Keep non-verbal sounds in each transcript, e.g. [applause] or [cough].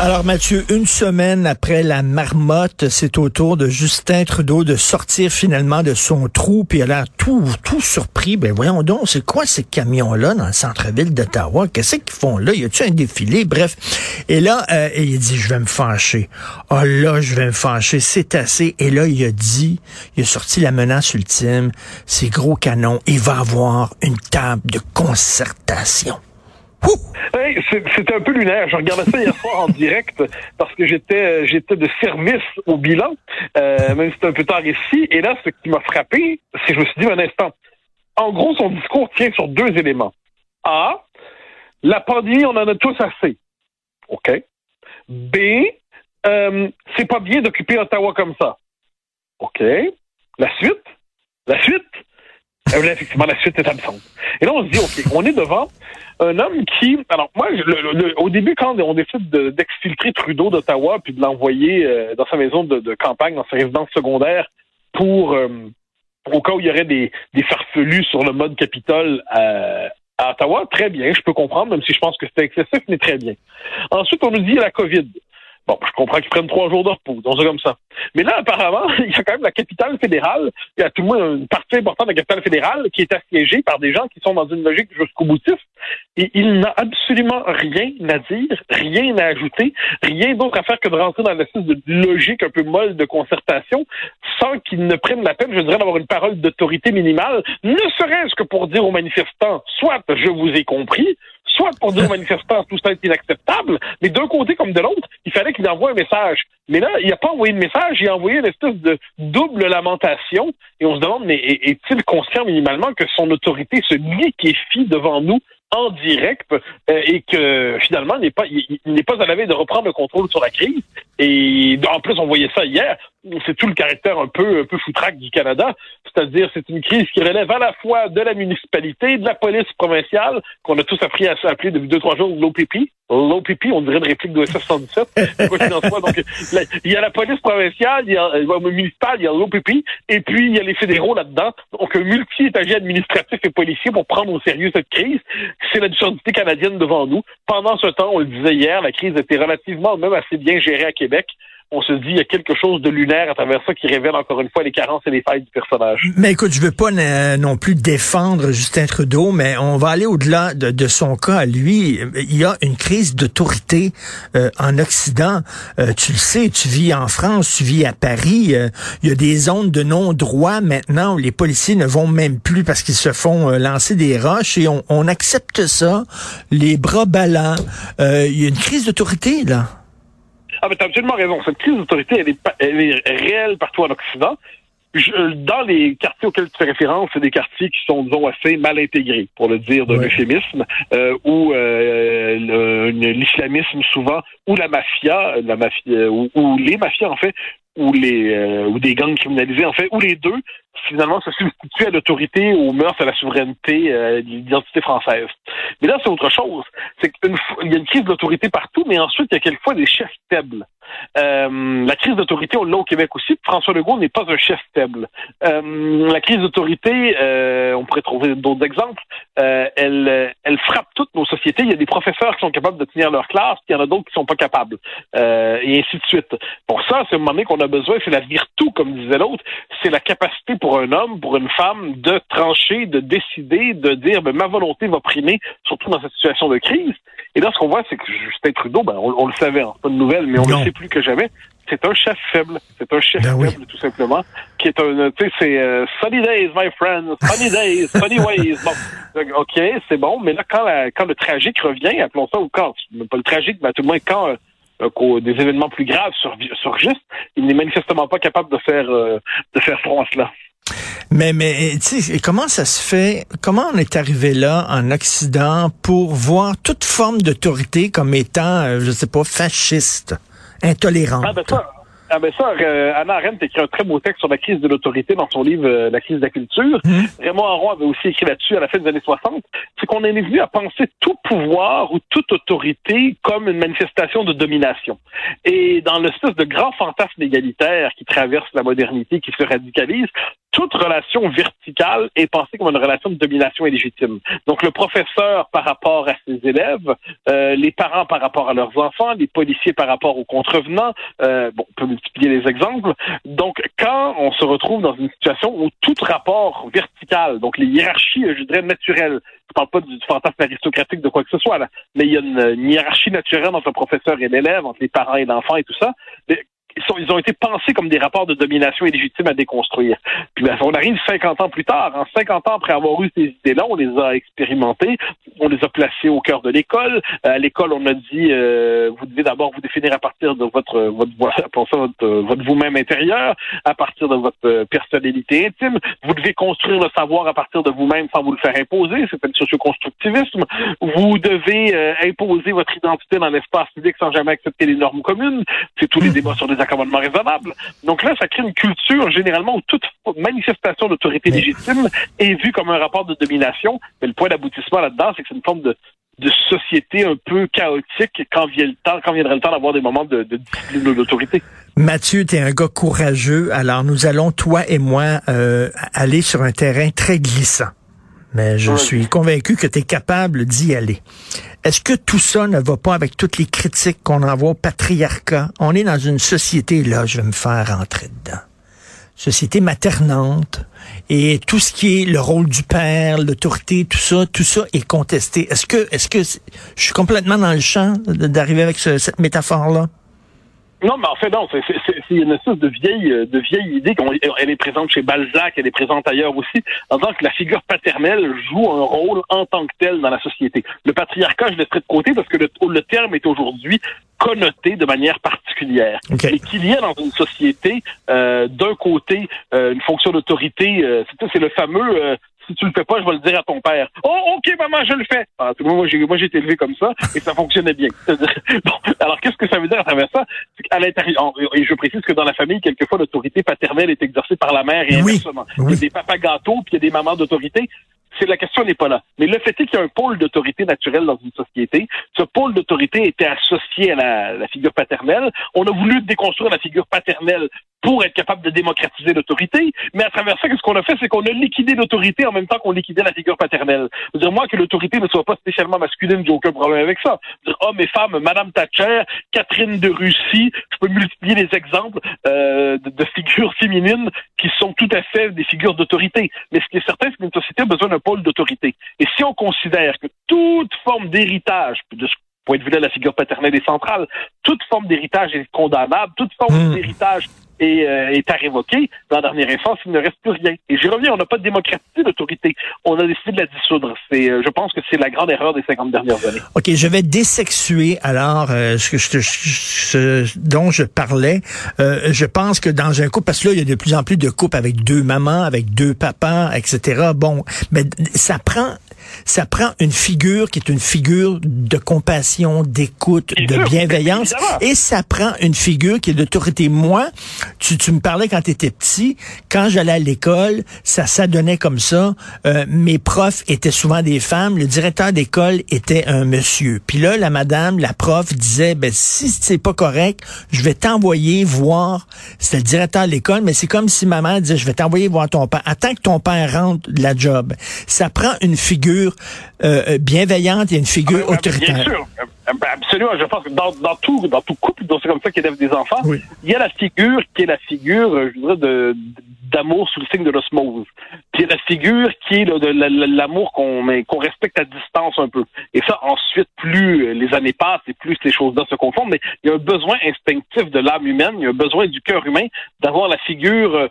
Alors Mathieu, une semaine après la marmotte, c'est au tour de Justin Trudeau de sortir finalement de son trou, puis il a tout, tout surpris. Ben voyons donc, c'est quoi ces camions-là dans le centre-ville d'Ottawa? Qu'est-ce qu'ils font là? Y a-tu un défilé? Bref. Et là, euh, il dit, je vais me fâcher. Oh, là, je vais me fâcher, c'est assez. Et là, il a dit, il a sorti la menace ultime, ces gros canons, il va avoir une table de concertation. Hey, C'était un peu lunaire. Je regardais ça hier soir en direct parce que j'étais j'étais de service au bilan, euh, même si c'était un peu tard ici. Et là, ce qui m'a frappé, c'est que je me suis dit un instant. En gros, son discours tient sur deux éléments. A, la pandémie, on en a tous assez. OK. B, euh, c'est pas bien d'occuper Ottawa comme ça. OK. La suite? La suite? Euh, là, effectivement, la suite est absente. Et là, on se dit, OK, on est devant un homme qui, alors moi, le, le, au début, quand on décide d'exfiltrer Trudeau d'Ottawa puis de l'envoyer euh, dans sa maison de, de, campagne, dans sa résidence secondaire, pour euh, au cas où il y aurait des, farfelus sur le mode Capitole à, à, Ottawa, très bien, je peux comprendre, même si je pense que c'était excessif, mais très bien. Ensuite, on nous dit la COVID. Bon, je comprends qu'ils prennent trois jours de repos, donc c'est comme ça. Mais là, apparemment, [laughs] il y a quand même la capitale fédérale, il y a tout le moins une partie importante de la capitale fédérale qui est assiégée par des gens qui sont dans une logique jusqu'au boutiste. Et il n'a absolument rien à dire, rien à ajouter, rien d'autre à faire que de rentrer dans l'espèce de logique un peu molle de concertation sans qu'il ne prenne la peine, je dirais, d'avoir une parole d'autorité minimale, ne serait-ce que pour dire aux manifestants, soit je vous ai compris, soit pour dire aux manifestants tout ça est inacceptable, mais d'un côté comme de l'autre, il fallait qu'il envoie un message. Mais là, il n'a pas envoyé de message, il a envoyé une espèce de double lamentation, et on se demande, mais est-il conscient minimalement que son autorité se liquéfie devant nous en direct euh, et que finalement il n'est pas il, n'est pas à la veille de reprendre le contrôle sur la crise? Et en plus on voyait ça hier c'est tout le caractère un peu un peu foutraque du Canada. C'est-à-dire c'est une crise qui relève à la fois de la municipalité de la police provinciale qu'on a tous appris à s'appeler depuis deux trois jours l'OPP l'OPP on dirait une réplique de SF 117 quoi qu'il en soit. Donc il y a la police provinciale il y a le municipal il y a l'OPP et puis il y a les fédéraux là-dedans. Donc un multi-étagier administratif et policier pour prendre au sérieux cette crise c'est la l'absurdité canadienne devant nous. Pendant ce temps, on le disait hier, la crise était relativement même assez bien gérée à Québec on se dit il y a quelque chose de lunaire à travers ça qui révèle encore une fois les carences et les failles du personnage. Mais écoute, je veux pas non plus défendre Justin Trudeau, mais on va aller au-delà de, son cas lui. Il y a une crise d'autorité euh, en Occident. Euh, tu le sais, tu vis en France, tu vis à Paris. Euh, il y a des zones de non-droit maintenant où les policiers ne vont même plus parce qu'ils se font lancer des roches et on, on accepte ça, les bras ballants. il y a une crise d'autorité là. Ah, mais t'as absolument raison. Cette crise d'autorité, elle est, elle est réelle partout en Occident. dans les quartiers auxquels tu fais référence, c'est des quartiers qui sont, disons, assez mal intégrés, pour le dire de l'euphémisme, euh, où euh, l'islamisme souvent, ou la mafia, la mafia ou, ou, les mafias, en fait, ou les euh, ou des gangs criminalisés en fait ou les deux finalement se substituer à l'autorité, aux mœurs, à la souveraineté, euh, l'identité française. Mais là, c'est autre chose. C'est qu'il y a une crise d'autorité partout, mais ensuite, il y a quelquefois des chefs faibles. Euh, la crise d'autorité, on l'a au Québec aussi. François Legault n'est pas un chef faible. Euh, la crise d'autorité, euh, on pourrait trouver d'autres exemples. Elle, elle frappe toutes nos sociétés. Il y a des professeurs qui sont capables de tenir leur classe, puis il y en a d'autres qui sont pas capables, et ainsi de suite. Pour ça, c'est un moment donné qu'on a besoin, c'est la virtu, comme disait l'autre, c'est la capacité pour un homme, pour une femme, de trancher, de décider, de dire ben, ma volonté va primer, surtout dans cette situation de crise. Et là, ce qu'on voit, c'est que Justin Trudeau, ben, on, le savait, hein, pas de nouvelle, mais on le sait plus que jamais. C'est un chef faible. C'est un chef ben faible, tout simplement. Qui est un, tu sais, c'est euh, sunny days, my friend, sunny days, sunny ways. Bon, ok, c'est bon, mais là, quand, quand le tragique revient, appelons ça, ou quand, pas le tragique, mais à tout le moins quand euh, des événements plus graves surgissent, il n'est manifestement pas capable de faire, euh, de faire front à cela. Mais, mais tu sais, comment ça se fait? Comment on est arrivé là en Occident pour voir toute forme d'autorité comme étant, euh, je sais pas, fasciste, intolérante? Ah ben ça, ah ben ça, euh, Anna Arendt écrit un très beau texte sur la crise de l'autorité dans son livre euh, La crise de la culture. Mmh. Raymond Aron avait aussi écrit là-dessus à la fin des années 60. C'est qu'on est venu à penser tout pouvoir ou toute autorité comme une manifestation de domination. Et dans l'espèce de grand fantasme égalitaire qui traverse la modernité, qui se radicalise, toute relation verticale est pensée comme une relation de domination illégitime. Donc le professeur par rapport à ses élèves, euh, les parents par rapport à leurs enfants, les policiers par rapport aux contrevenants, euh, bon, on peut multiplier les exemples. Donc quand on se retrouve dans une situation où tout rapport vertical, donc les hiérarchies, je dirais naturelles, je parle pas du fantasme aristocratique de quoi que ce soit, là, mais il y a une, une hiérarchie naturelle entre le professeur et l'élève, entre les parents et l'enfant et tout ça ils, ont été pensés comme des rapports de domination illégitime à déconstruire. Puis ben, on arrive 50 ans plus tard. En 50 ans après avoir eu ces idées-là, on les a expérimentées, on les a placées au cœur de l'école. Euh, à l'école, on a dit euh, vous devez d'abord vous définir à partir de votre votre [laughs] votre, votre vous-même intérieur, à partir de votre personnalité intime. Vous devez construire le savoir à partir de vous-même sans vous le faire imposer. C'est le socioconstructivisme. Vous devez euh, imposer votre identité dans l'espace public sans jamais accepter les normes communes. C'est tous les hmm. débats sur des accommodements raisonnables. Donc là, ça crée une culture généralement où toute manifestation d'autorité légitime est vue comme un rapport de domination. Mais le point d'aboutissement là-dedans, c'est que c'est une forme de, de société un peu chaotique quand, vient le temps, quand viendrait le temps d'avoir des moments de, de discipline d'autorité? Mathieu, tu es un gars courageux. Alors nous allons, toi et moi, euh, aller sur un terrain très glissant mais je suis convaincu que tu es capable d'y aller. Est-ce que tout ça ne va pas avec toutes les critiques qu'on envoie au patriarcat? On est dans une société, là, je vais me faire rentrer dedans. Société maternante, et tout ce qui est le rôle du père, l'autorité, tout ça, tout ça est contesté. Est-ce que, est-ce que je suis complètement dans le champ d'arriver avec cette métaphore-là? Non, mais en fait, non, c'est une espèce de vieille, euh, de vieille idée qu'elle est présente chez Balzac, elle est présente ailleurs aussi, en disant que la figure paternelle joue un rôle en tant que tel dans la société. Le patriarcat, je laisserai de côté parce que le, le terme est aujourd'hui connoté de manière particulière. Et qu'il y a dans une société, euh, d'un côté, euh, une fonction d'autorité, euh, c'est le fameux si tu le fais pas, je vais le dire à ton père. Oh, ok, maman, je le fais. Ah, moi, j'ai, moi, j'ai été élevé comme ça et ça fonctionnait bien. [laughs] bon, alors qu'est-ce que ça veut dire à travers ça? C'est qu'à l'intérieur, et je précise que dans la famille, quelquefois, l'autorité paternelle est exercée par la mère et inversement. Il y a des papas gâteaux puis il y a des mamans d'autorité c'est la question n'est pas là. Mais le fait est qu'il y a un pôle d'autorité naturelle dans une société. Ce pôle d'autorité était associé à la, la, figure paternelle. On a voulu déconstruire la figure paternelle pour être capable de démocratiser l'autorité. Mais à travers ça, ce qu'on a fait, c'est qu'on a liquidé l'autorité en même temps qu'on liquidait la figure paternelle. dire, moi, que l'autorité ne soit pas spécialement masculine, j'ai aucun problème avec ça. dire, hommes et femmes, Madame Thatcher, Catherine de Russie, je peux multiplier les exemples euh, de, de, figures féminines qui sont tout à fait des figures d'autorité. Mais ce qui est certain, c'est qu'une société a besoin d'un pôle d'autorité. Et si on considère que toute forme d'héritage, de ce point de vue-là, la figure paternelle est centrale, toute forme d'héritage est condamnable, toute forme mmh. d'héritage et euh, est à révoquer, dans la dernière instance, il ne reste plus rien. Et j'y reviens, on n'a pas démocratisé l'autorité. On a décidé de la dissoudre. C'est, euh, je pense que c'est la grande erreur des 50 dernières années. OK, je vais désexuer alors euh, ce, je, ce dont je parlais. je pense que dans un couple, parce que là, il y a de plus en plus de couples avec deux mamans, avec deux papas, etc. Bon, mais ça prend ça prend une figure qui est une figure de compassion, d'écoute, de sûr, bienveillance, et ça prend une figure qui est d'autorité. Moi, tu, tu me parlais quand tu étais petit, quand j'allais à l'école, ça s'adonnait comme ça. Euh, mes profs étaient souvent des femmes, le directeur d'école était un monsieur. Puis là, la madame, la prof disait, ben si c'est pas correct, je vais t'envoyer voir. C'était le directeur de l'école, mais c'est comme si maman disait, je vais t'envoyer voir ton père. Attends que ton père rentre de la job. Ça prend une figure euh, bienveillante et une figure Ah, ben, autoritaire. Bien sûr, Euh, absolument. Je pense que dans, dans tout, dans tout couple, dont c'est comme ça qu'il élève des enfants, Oui. il y a la figure qui est la figure, euh, je dirais, de d'amour sous le signe de l'osmose. Puis il y a la figure qui est là, de la- la- l'amour qu'on qu'on respecte à distance un peu. Et ça, ensuite, plus euh, les années passent et plus ces choses-là se confondent, mais il y a un besoin instinctif de l'âme humaine, il y a un besoin du cœur humain d'avoir la figure euh,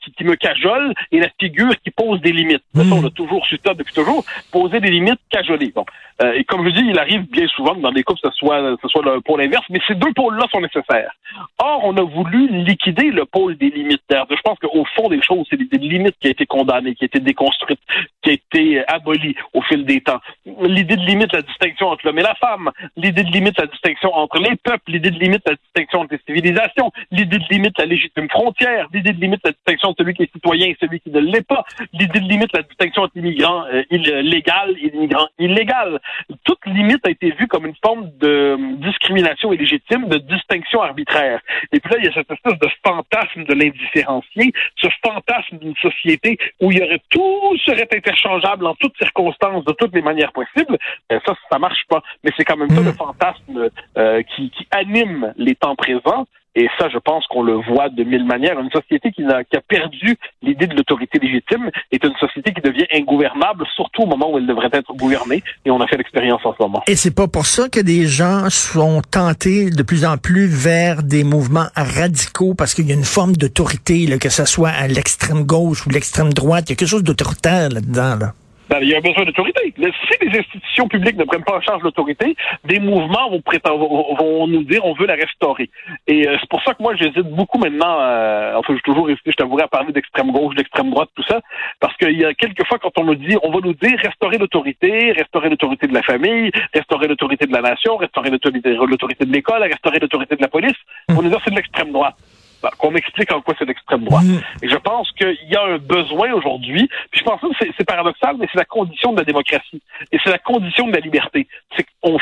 qui, qui me cajole et la figure qui pose des limites. Ça, Mm. on a toujours su ça depuis toujours, poser des limites, cajoler. Bon. Euh, et comme je dis, il arrive bien souvent dans des couples, ce soit, ce soit le pôle inverse, mais ces deux pôles-là sont nécessaires. Or, on a voulu liquider le pôle des limites. Je pense qu'au fond des choses, c'est des limites qui a été condamnée, qui a été déconstruite, qui a été euh, abolie au fil des temps. L'idée de limite, la distinction entre l'homme et la femme, l'idée de limite, la distinction entre les peuples, l'idée de limite, la distinction entre les civilisations, l'idée de limite, la légitime frontière, l'idée de limite, la distinction entre celui qui est citoyen et celui qui ne l'est pas, l'idée de limite, la distinction entre l'immigrant euh, légal et l'immigrant illégal. Toute limite a été vue comme une forme de discrimination illégitime, de distinction arbitraire. Et puis là, il y a cette espèce de fantasme de l'indifférencié, ce fantasme d'une société où il y aurait tout serait interchangeable en toutes circonstances, de toutes les manières possibles. Ben, ça, ça marche pas. Mais c'est quand même ça Mm. le fantasme euh, qui, qui anime les temps présents. Et ça, je pense qu'on le voit de mille manières. Une société qui, a perdu l'idée de l'autorité légitime est une société qui devient ingouvernable, surtout au moment où elle devrait être gouvernée. Et on a fait l'expérience en ce moment. Et c'est pas pour ça que des gens sont tentés de plus en plus vers des mouvements radicaux parce qu'il y a une forme d'autorité, que ce soit à l'extrême gauche ou l'extrême droite, il y a quelque chose d'autoritaire là-dedans. Là. Ben, il y a un besoin d'autorité. Si les institutions publiques ne prennent pas en charge l'autorité, des mouvements vont, nous dire on veut la restaurer. Et euh, c'est pour ça que moi j'hésite beaucoup maintenant. Euh, enfin, j'ai toujours hésité, je t'avouerai, à parler d'extrême gauche, d'extrême droite, tout ça, parce qu'il y a quelques fois quand on nous dit, on va nous dire restaurer l'autorité, restaurer l'autorité de la famille, restaurer l'autorité de la nation, restaurer l'autorité de l'école, restaurer l'autorité de la police, on nous dire c'est de l'extrême droite. Ben, qu'on m'explique en quoi c'est l'extrême droite. Mm. Et je pense qu'il y a un besoin aujourd'hui, puis je pense que c'est, paradoxal, mais c'est la condition de la démocratie. Et c'est la condition de la liberté. C'est euh,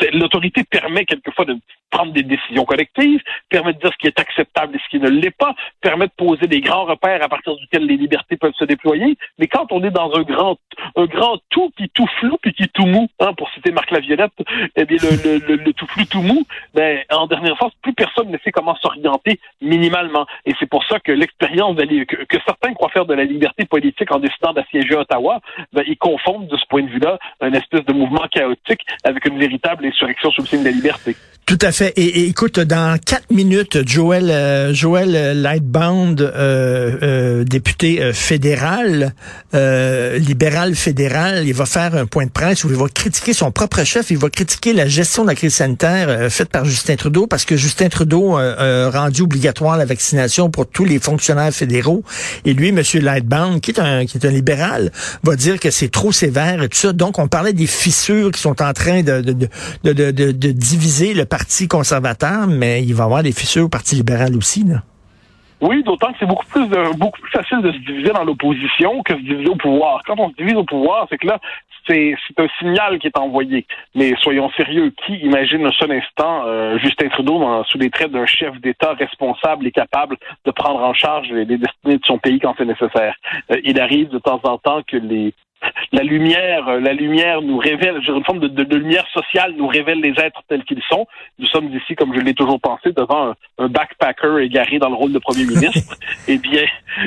c'est- l'autorité permet quelquefois de prendre des décisions collectives, permet de dire ce qui est acceptable et ce qui ne l'est pas, permet de poser des grands repères à partir duquel les libertés peuvent se déployer. Mais quand on est dans un grand, un grand tout qui est tout flou puis qui est tout mou, hein, pour citer Marc Laviolette, eh bien le, le, le, tout flou tout mou, ben en dernière instance, plus personne ne sait comment s'orienter minimalement. Et c'est pour ça que l'expérience que, certains croient faire de la liberté politique en décidant d'assiéger Ottawa, ben, ils confondent de ce point de vue-là un espèce de mouvement chaotique avec une véritable insurrection sous le signe de la liberté. Et, et écoute, dans quatre minutes, Joël, euh, Joël Lightbound, euh, euh, député euh, fédéral, euh, libéral fédéral, il va faire un point de presse où il va critiquer son propre chef, il va critiquer la gestion de la crise sanitaire euh, faite par Justin Trudeau, parce que Justin Trudeau a rendu obligatoire la vaccination pour tous les fonctionnaires fédéraux. Et lui, M. Lightbound, qui est un qui est un libéral, va dire que c'est trop sévère et tout ça. Donc, on parlait des fissures qui sont en train de, de, de, de- de diviser le Parti conservateur, mais il va y avoir des fissures au Parti libéral aussi. Là. Oui, d'autant que c'est beaucoup plus plus facile de se diviser dans l'opposition que de se diviser au pouvoir. Quand on se divise au pouvoir, c'est que là, c'est un signal qui est envoyé. Mais soyons sérieux, qui imagine un seul instant euh, Justin Trudeau sous les traits d'un chef d'État responsable et capable de prendre en charge les, les destinées de son pays quand c'est nécessaire? Euh, il arrive de temps en temps que les la lumière, euh, la lumière nous révèle, une forme de, de- de lumière sociale nous révèle les êtres tels qu'ils sont. Nous sommes ici, comme je l'ai toujours pensé, devant un, un backpacker égaré dans le rôle de premier ministre. [laughs] eh bien, [laughs]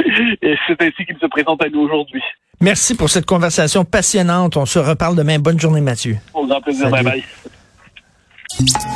c'est ainsi qu'il se présente à nous aujourd'hui. Merci pour cette conversation passionnante. On se reparle demain. Bonne journée, Mathieu. Au grand plaisir. Salut. Bye bye.